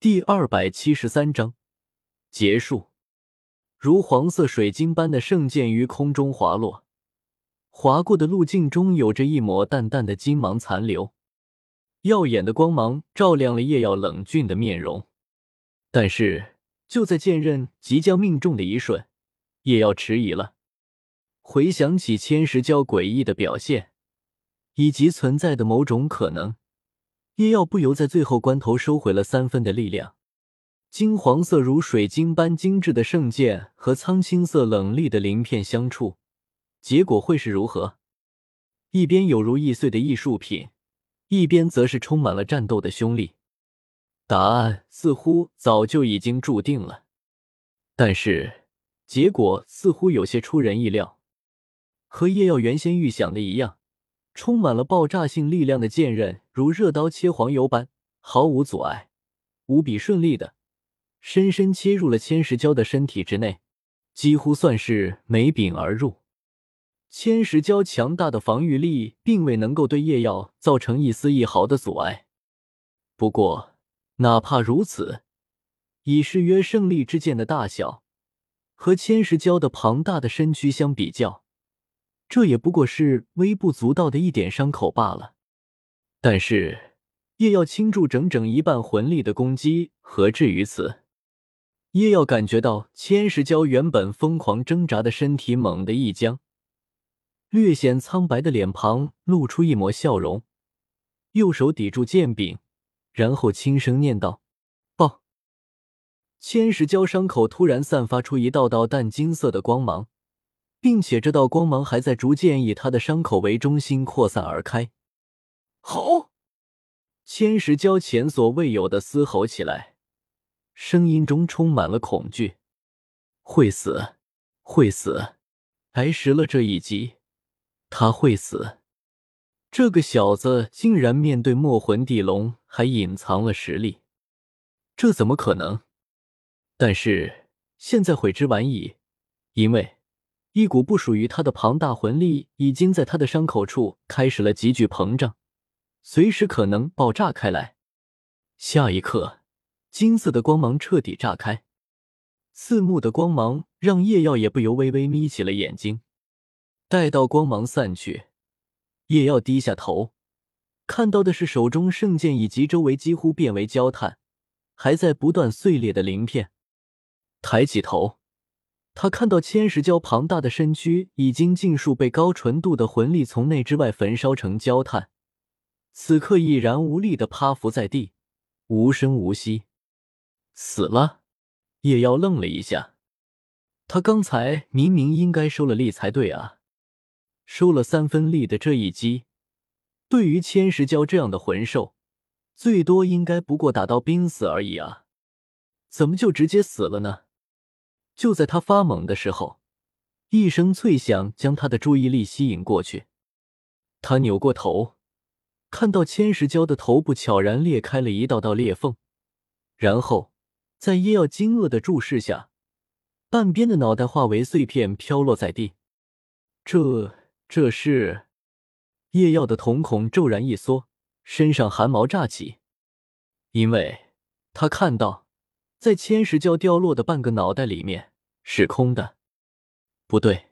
第二百七十三章结束。如黄色水晶般的圣剑于空中滑落，划过的路径中有着一抹淡淡的金芒残留，耀眼的光芒照亮了叶耀冷峻的面容。但是，就在剑刃即将命中的一瞬，叶耀迟疑了。回想起千石蛟诡异的表现，以及存在的某种可能。叶耀不由在最后关头收回了三分的力量。金黄色如水晶般精致的圣剑和苍青色冷厉的鳞片相触，结果会是如何？一边有如易碎的艺术品，一边则是充满了战斗的凶力。答案似乎早就已经注定了，但是结果似乎有些出人意料。和叶耀原先预想的一样。充满了爆炸性力量的剑刃，如热刀切黄油般，毫无阻碍，无比顺利的，深深切入了千石蛟的身体之内，几乎算是没柄而入。千石蛟强大的防御力，并未能够对叶耀造成一丝一毫的阻碍。不过，哪怕如此，以誓约胜利之剑的大小，和千石蛟的庞大的身躯相比较，这也不过是微不足道的一点伤口罢了，但是叶耀倾注整整一半魂力的攻击，何至于此？叶耀感觉到千石蛟原本疯狂挣扎的身体猛地一僵，略显苍白的脸庞露出一抹笑容，右手抵住剑柄，然后轻声念道：“爆！”千石蛟伤口突然散发出一道道淡金色的光芒。并且这道光芒还在逐渐以他的伤口为中心扩散而开。吼！千石蛟前所未有的嘶吼起来，声音中充满了恐惧。会死，会死！挨实了这一击，他会死。这个小子竟然面对墨魂地龙还隐藏了实力，这怎么可能？但是现在悔之晚矣，因为。一股不属于他的庞大魂力已经在他的伤口处开始了急剧膨胀，随时可能爆炸开来。下一刻，金色的光芒彻底炸开，刺目的光芒让叶耀也不由微微眯起了眼睛。待到光芒散去，叶耀低下头，看到的是手中圣剑以及周围几乎变为焦炭、还在不断碎裂的鳞片。抬起头。他看到千石蛟庞大的身躯已经尽数被高纯度的魂力从内之外焚烧成焦炭，此刻已然无力的趴伏在地，无声无息，死了。叶妖愣了一下，他刚才明明应该收了力才对啊，收了三分力的这一击，对于千石蛟这样的魂兽，最多应该不过打到濒死而已啊，怎么就直接死了呢？就在他发懵的时候，一声脆响将他的注意力吸引过去。他扭过头，看到千石蛟的头部悄然裂开了一道道裂缝，然后在叶耀惊愕的注视下，半边的脑袋化为碎片飘落在地。这这是叶耀的瞳孔骤然一缩，身上汗毛炸起，因为他看到在千石蛟掉落的半个脑袋里面。是空的，不对，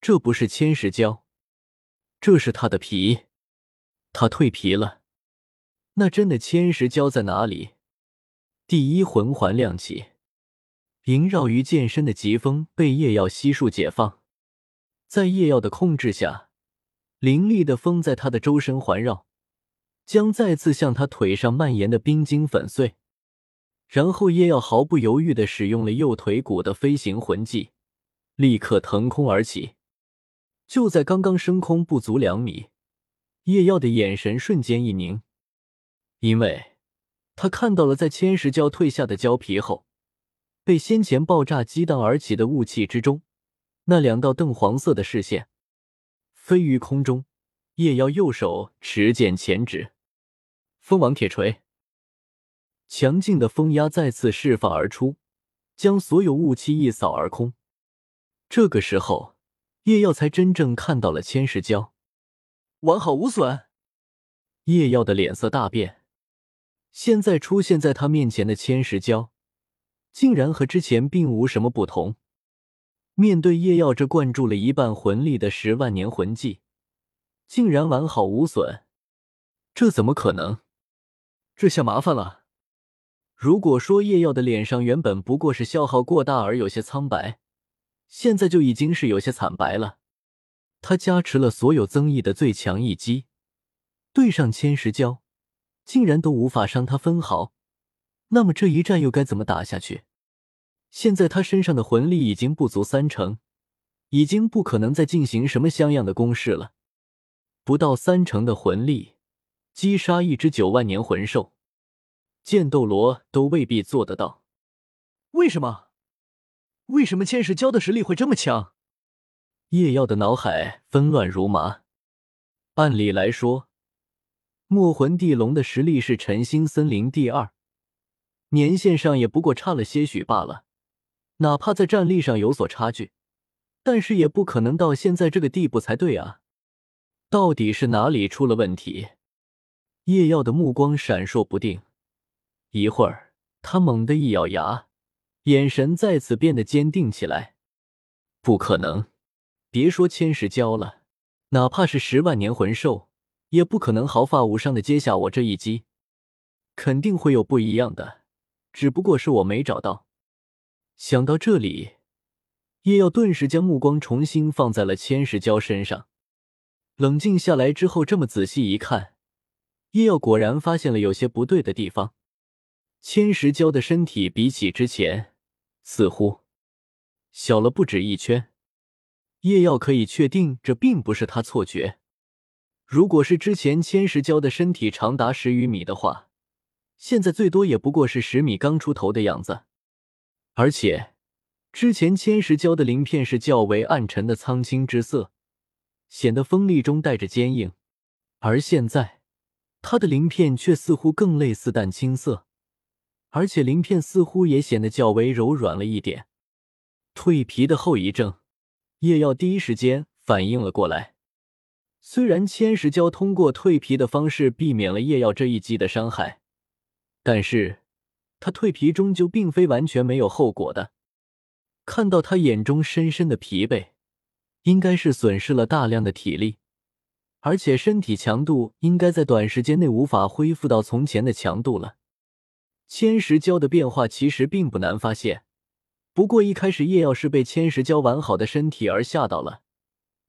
这不是千石蛟，这是他的皮，他蜕皮了。那真的千石蛟在哪里？第一魂环亮起，萦绕于剑身的疾风被夜耀悉数解放，在夜耀的控制下，凌厉的风在他的周身环绕，将再次向他腿上蔓延的冰晶粉碎。然后叶耀毫不犹豫的使用了右腿骨的飞行魂技，立刻腾空而起。就在刚刚升空不足两米，叶耀的眼神瞬间一凝，因为他看到了在千石蛟退下的蛟皮后，被先前爆炸激荡而起的雾气之中，那两道淡黄色的视线。飞于空中，叶耀右手持剑前指，风王铁锤。强劲的风压再次释放而出，将所有雾气一扫而空。这个时候，叶耀才真正看到了千石蛟，完好无损。叶耀的脸色大变，现在出现在他面前的千石胶，竟然和之前并无什么不同。面对叶耀这灌注了一半魂力的十万年魂技，竟然完好无损，这怎么可能？这下麻烦了。如果说叶耀的脸上原本不过是消耗过大而有些苍白，现在就已经是有些惨白了。他加持了所有增益的最强一击，对上千石蛟，竟然都无法伤他分毫。那么这一战又该怎么打下去？现在他身上的魂力已经不足三成，已经不可能再进行什么像样的攻势了。不到三成的魂力，击杀一只九万年魂兽，剑斗罗都未必做得到。为什么？为什么千石胶的实力会这么强？叶耀的脑海纷乱如麻。按理来说，墨魂地龙的实力是晨星森林第二，年限上也不过差了些许罢了。哪怕在战力上有所差距，但是也不可能到现在这个地步才对啊！到底是哪里出了问题？叶耀的目光闪烁不定，一会儿，他猛地一咬牙，眼神再次变得坚定起来。不可能！别说千石蛟了，哪怕是十万年魂兽，也不可能毫发无伤的接下我这一击。肯定会有不一样的，只不过是我没找到。想到这里，叶耀顿时将目光重新放在了千石蛟身上。冷静下来之后，这么仔细一看，叶耀果然发现了有些不对的地方。千石蛟的身体比起之前，似乎小了不止一圈。叶耀可以确定，这并不是他错觉。如果是之前千石蛟的身体长达十余米的话，现在最多也不过是十米刚出头的样子。而且，之前千石蛟的鳞片是较为暗沉的苍青之色，显得锋利中带着坚硬，而现在，它的鳞片却似乎更类似淡青色，而且鳞片似乎也显得较为柔软了一点。蜕皮的后遗症。叶耀第一时间反应了过来。虽然千石蛟通过蜕皮的方式避免了叶耀这一击的伤害，但是他蜕皮终究并非完全没有后果的。看到他眼中深深的疲惫，应该是损失了大量的体力，而且身体强度应该在短时间内无法恢复到从前的强度了。千石蛟的变化其实并不难发现。不过一开始叶耀是被千石蛟完好的身体而吓到了，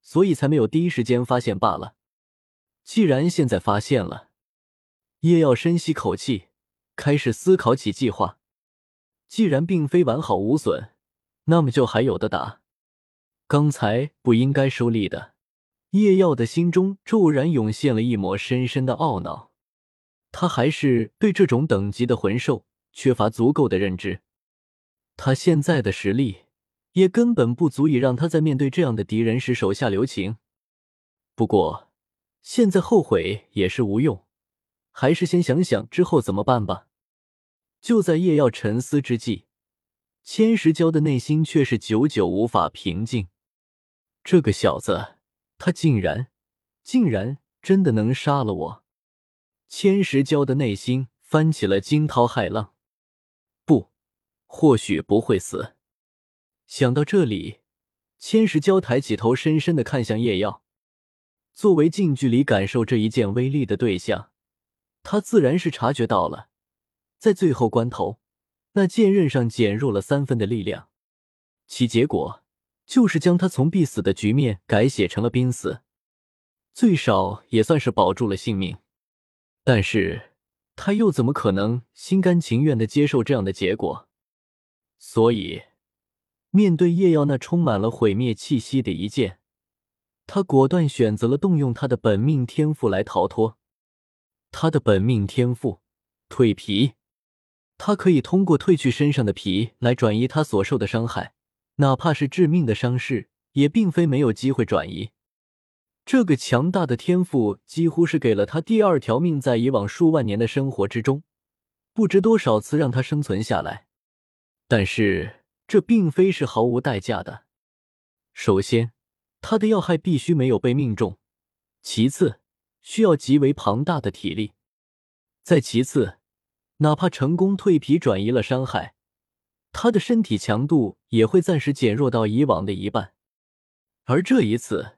所以才没有第一时间发现罢了。既然现在发现了，叶耀深吸口气，开始思考起计划。既然并非完好无损，那么就还有的打。刚才不应该收力的。叶耀的心中骤然涌现了一抹深深的懊恼，他还是对这种等级的魂兽缺乏足够的认知。他现在的实力也根本不足以让他在面对这样的敌人时手下留情。不过，现在后悔也是无用，还是先想想之后怎么办吧。就在叶耀沉思之际，千石蛟的内心却是久久无法平静。这个小子，他竟然，竟然真的能杀了我！千石蛟的内心翻起了惊涛骇浪。不或许不会死。想到这里，千石蛟抬起头，深深的看向叶耀。作为近距离感受这一剑威力的对象，他自然是察觉到了，在最后关头，那剑刃上减弱了三分的力量，其结果就是将他从必死的局面改写成了濒死，最少也算是保住了性命。但是他又怎么可能心甘情愿的接受这样的结果？所以，面对叶耀那充满了毁灭气息的一剑，他果断选择了动用他的本命天赋来逃脱。他的本命天赋蜕皮，他可以通过褪去身上的皮来转移他所受的伤害，哪怕是致命的伤势，也并非没有机会转移。这个强大的天赋几乎是给了他第二条命，在以往数万年的生活之中，不知多少次让他生存下来。但是这并非是毫无代价的。首先，他的要害必须没有被命中；其次，需要极为庞大的体力；再其次，哪怕成功蜕皮转移了伤害，他的身体强度也会暂时减弱到以往的一半。而这一次，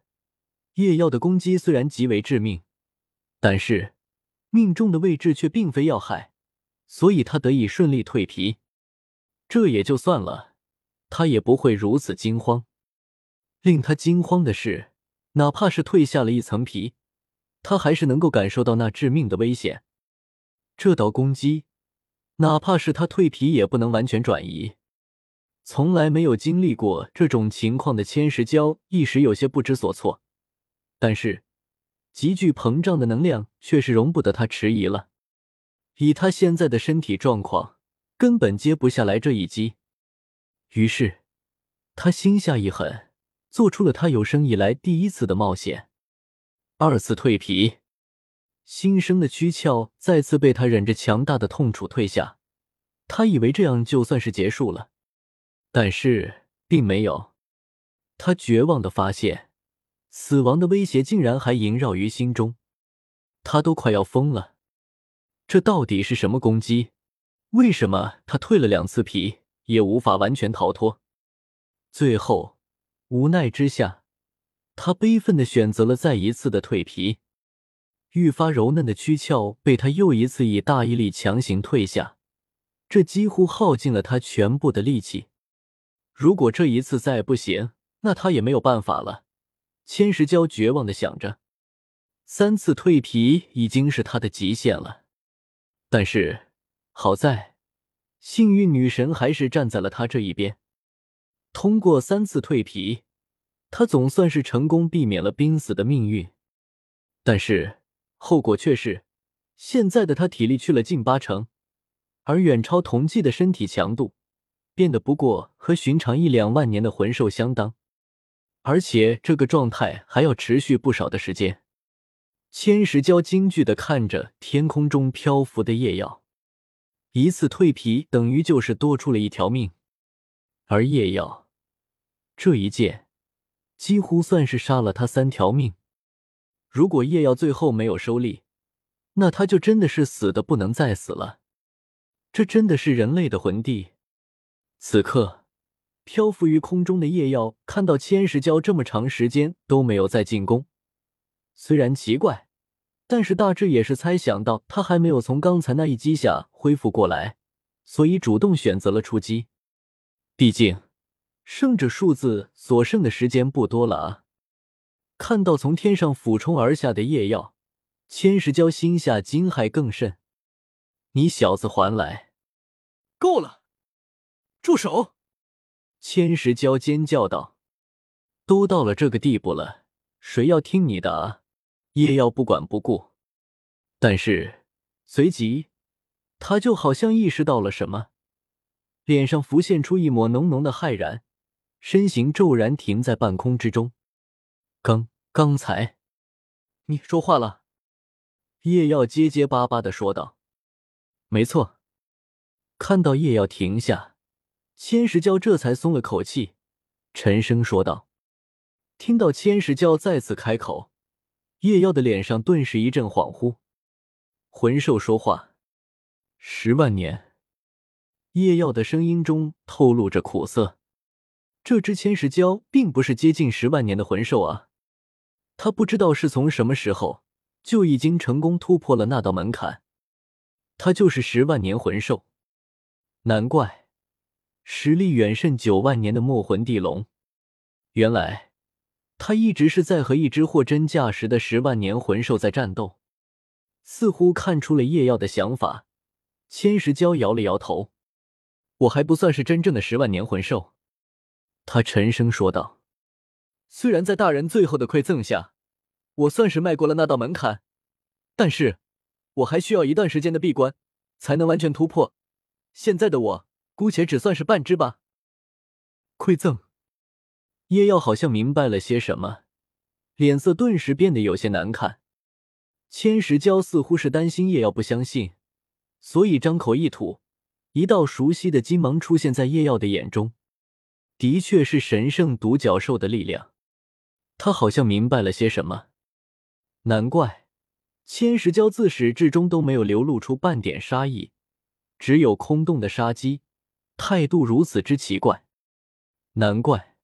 夜耀的攻击虽然极为致命，但是命中的位置却并非要害，所以他得以顺利蜕皮。这也就算了，他也不会如此惊慌。令他惊慌的是，哪怕是蜕下了一层皮，他还是能够感受到那致命的危险。这道攻击，哪怕是他蜕皮也不能完全转移。从来没有经历过这种情况的千石蛟一时有些不知所措，但是急剧膨胀的能量却是容不得他迟疑了。以他现在的身体状况，根本接不下来这一击。于是他心下一狠。做出了他有生以来第一次的冒险，二次蜕皮，新生的躯壳再次被他忍着强大的痛楚退下。他以为这样就算是结束了，但是并没有。他绝望的发现，死亡的威胁竟然还萦绕于心中。他都快要疯了，这到底是什么攻击？为什么他蜕了两次皮也无法完全逃脱？最后。无奈之下，他悲愤的选择了再一次的蜕皮。愈发柔嫩的躯壳被他又一次以大毅力强行退下，这几乎耗尽了他全部的力气。如果这一次再不行，那他也没有办法了。千石娇绝望的想着，三次蜕皮已经是他的极限了。但是好在，幸运女神还是站在了他这一边。通过三次蜕皮，他总算是成功避免了濒死的命运，但是后果却是，现在的他体力去了近八成，而远超同季的身体强度，变得不过和寻常一两万年的魂兽相当，而且这个状态还要持续不少的时间。千石蛟惊惧的看着天空中漂浮的夜耀，一次蜕皮等于就是多出了一条命，而夜耀。这一剑几乎算是杀了他三条命。如果夜耀最后没有收力，那他就真的是死的不能再死了。这真的是人类的魂帝。此刻，漂浮于空中的叶耀看到千石蛟这么长时间都没有再进攻，虽然奇怪，但是大致也是猜想到他还没有从刚才那一击下恢复过来，所以主动选择了出击。毕竟。剩着数字所剩的时间不多了啊！看到从天上俯冲而下的夜耀，千石蛟心下惊骇更甚。你小子还来！够了！住手！千石娇尖叫道：“都到了这个地步了，谁要听你的啊？”叶耀不管不顾，但是随即他就好像意识到了什么，脸上浮现出一抹浓浓的骇然。身形骤然停在半空之中。刚刚才，你说话了？叶耀结结巴巴的说道：“没错。”看到叶耀停下，千石蛟这才松了口气，沉声说道：“听到千石蛟再次开口，叶耀的脸上顿时一阵恍惚。魂兽说话，十万年。”叶耀的声音中透露着苦涩。这只千石蛟并不是接近十万年的魂兽啊，他不知道是从什么时候就已经成功突破了那道门槛，他就是十万年魂兽，难怪实力远胜九万年的墨魂地龙。原来他一直是在和一只货真价实的十万年魂兽在战斗，似乎看出了叶耀的想法。千石蛟摇了摇头：“我还不算是真正的十万年魂兽。”他沉声说道：“虽然在大人最后的馈赠下，我算是迈过了那道门槛，但是我还需要一段时间的闭关，才能完全突破。现在的我，姑且只算是半只吧。”馈赠，叶耀好像明白了些什么，脸色顿时变得有些难看。千石娇似乎是担心叶耀不相信，所以张口一吐，一道熟悉的金芒出现在叶耀的眼中。的确是神圣独角兽的力量，他好像明白了些什么。难怪千石娇自始至终都没有流露出半点杀意，只有空洞的杀机，态度如此之奇怪。难怪，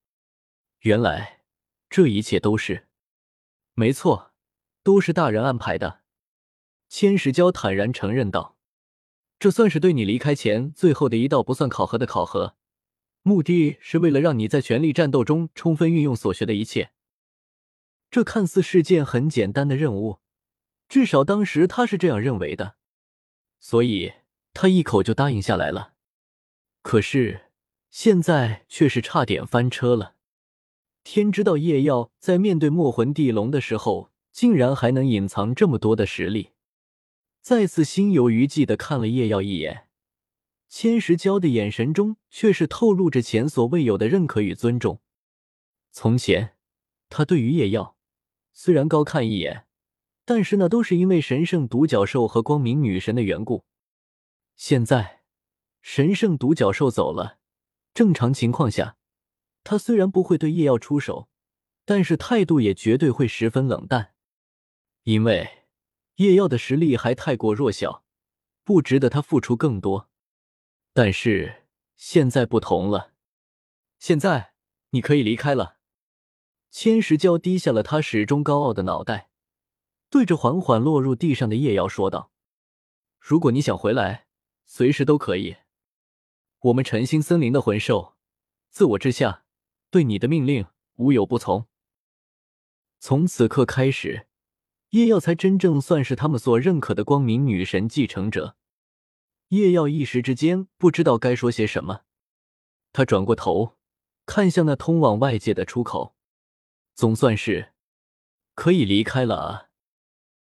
原来这一切都是……没错，都是大人安排的。千石娇坦然承认道：“这算是对你离开前最后的一道不算考核的考核，目的是为了让你在全力战斗中充分运用所学的一切。”这看似是件很简单的任务，至少当时他是这样认为的，所以他一口就答应下来了。可是现在却是差点翻车了。天知道叶耀在面对墨魂地龙的时候，竟然还能隐藏这么多的实力。再次心有余悸的看了叶耀一眼，千石娇的眼神中却是透露着前所未有的认可与尊重。从前，他对于叶耀。虽然高看一眼，但是那都是因为神圣独角兽和光明女神的缘故。现在神圣独角兽走了，正常情况下，他虽然不会对叶耀出手，但是态度也绝对会十分冷淡，因为叶耀的实力还太过弱小，不值得他付出更多。但是现在不同了，现在你可以离开了。千石娇低下了他始终高傲的脑袋，对着缓缓落入地上的叶瑶说道：“如果你想回来，随时都可以。我们晨星森林的魂兽，自我之下，对你的命令无有不从。”从此刻开始，叶耀才真正算是他们所认可的光明女神继承者。叶耀一时之间不知道该说些什么，他转过头，看向那通往外界的出口。总算是可以离开了啊。